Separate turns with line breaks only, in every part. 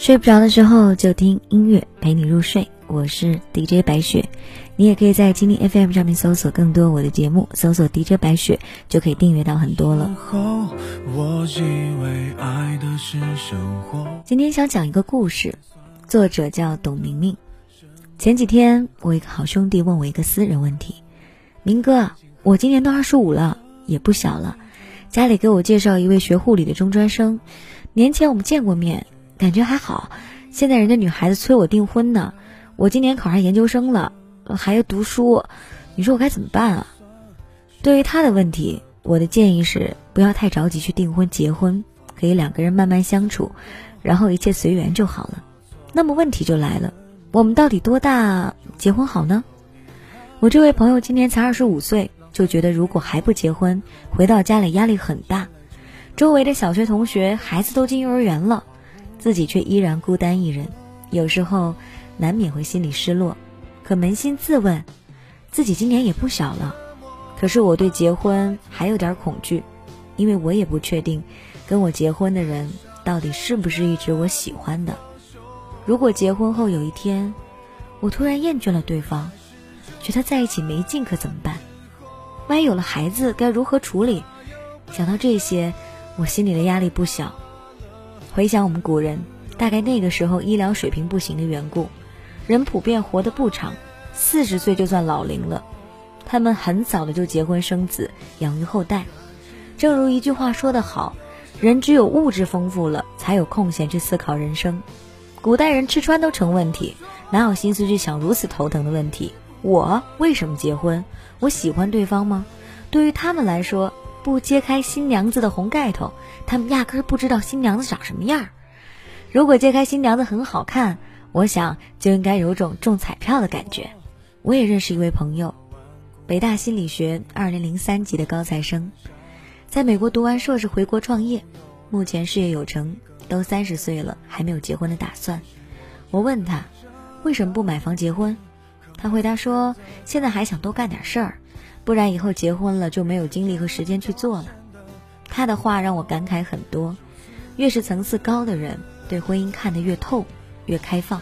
睡不着的时候就听音乐陪你入睡，我是 DJ 白雪。你也可以在今天 FM 上面搜索更多我的节目，搜索 DJ 白雪就可以订阅到很多了。今天想讲一个故事，作者叫董明明。前几天我一个好兄弟问我一个私人问题：明哥，我今年都二十五了，也不小了，家里给我介绍一位学护理的中专生，年前我们见过面。感觉还好，现在人家女孩子催我订婚呢。我今年考上研究生了，还要读书，你说我该怎么办啊？对于他的问题，我的建议是不要太着急去订婚结婚，可以两个人慢慢相处，然后一切随缘就好了。那么问题就来了，我们到底多大结婚好呢？我这位朋友今年才二十五岁，就觉得如果还不结婚，回到家里压力很大。周围的小学同学孩子都进幼儿园了。自己却依然孤单一人，有时候难免会心里失落。可扪心自问，自己今年也不小了，可是我对结婚还有点恐惧，因为我也不确定跟我结婚的人到底是不是一直我喜欢的。如果结婚后有一天，我突然厌倦了对方，觉得在一起没劲，可怎么办？万一有了孩子，该如何处理？想到这些，我心里的压力不小。回想我们古人，大概那个时候医疗水平不行的缘故，人普遍活得不长，四十岁就算老龄了。他们很早的就结婚生子，养育后代。正如一句话说得好，人只有物质丰富了，才有空闲去思考人生。古代人吃穿都成问题，哪有心思去想如此头疼的问题？我为什么结婚？我喜欢对方吗？对于他们来说。不揭开新娘子的红盖头，他们压根儿不知道新娘子长什么样儿。如果揭开新娘子很好看，我想就应该有种中彩票的感觉。我也认识一位朋友，北大心理学二零零三级的高材生，在美国读完硕士回国创业，目前事业有成，都三十岁了还没有结婚的打算。我问他为什么不买房结婚，他回答说现在还想多干点事儿。不然以后结婚了就没有精力和时间去做了。他的话让我感慨很多。越是层次高的人，对婚姻看得越透，越开放。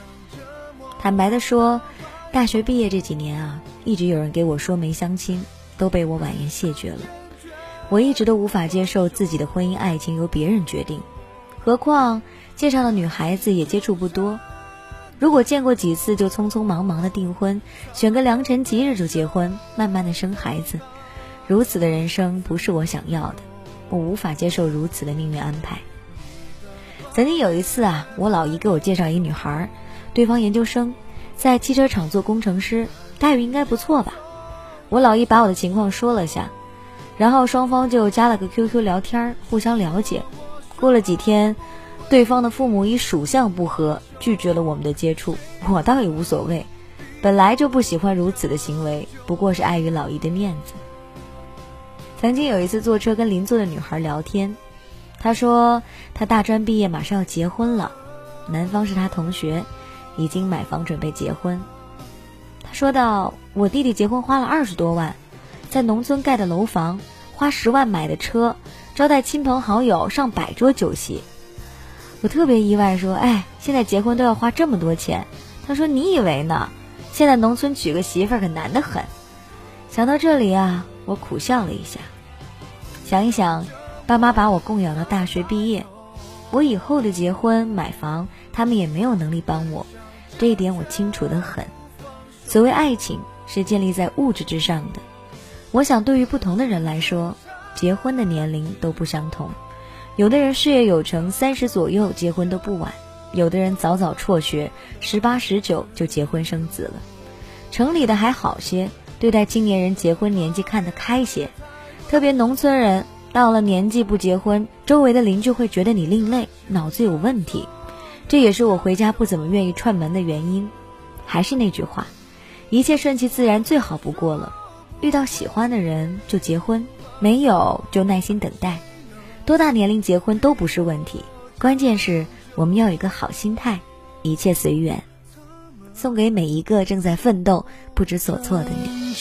坦白的说，大学毕业这几年啊，一直有人给我说媒相亲，都被我婉言谢绝了。我一直都无法接受自己的婚姻爱情由别人决定，何况介绍的女孩子也接触不多。如果见过几次就匆匆忙忙的订婚，选个良辰吉日就结婚，慢慢的生孩子，如此的人生不是我想要的，我无法接受如此的命运安排。曾经有一次啊，我老姨给我介绍一女孩，对方研究生，在汽车厂做工程师，待遇应该不错吧？我老姨把我的情况说了下，然后双方就加了个 QQ 聊天，互相了解。过了几天。对方的父母以属相不合拒绝了我们的接触，我倒也无所谓，本来就不喜欢如此的行为，不过是碍于老姨的面子。曾经有一次坐车跟邻座的女孩聊天，她说她大专毕业马上要结婚了，男方是她同学，已经买房准备结婚。她说道：“我弟弟结婚花了二十多万，在农村盖的楼房，花十万买的车，招待亲朋好友上百桌酒席。”我特别意外，说：“哎，现在结婚都要花这么多钱。”他说：“你以为呢？现在农村娶个媳妇儿可难得很。”想到这里啊，我苦笑了一下。想一想，爸妈把我供养到大学毕业，我以后的结婚买房，他们也没有能力帮我，这一点我清楚的很。所谓爱情是建立在物质之上的，我想对于不同的人来说，结婚的年龄都不相同。有的人事业有成，三十左右结婚都不晚；有的人早早辍学，十八十九就结婚生子了。城里的还好些，对待青年人结婚年纪看得开些。特别农村人到了年纪不结婚，周围的邻居会觉得你另类，脑子有问题。这也是我回家不怎么愿意串门的原因。还是那句话，一切顺其自然最好不过了。遇到喜欢的人就结婚，没有就耐心等待。多大年龄结婚都不是问题，关键是我们要有一个好心态，一切随缘。送给每一个正在奋斗、不知所措的你。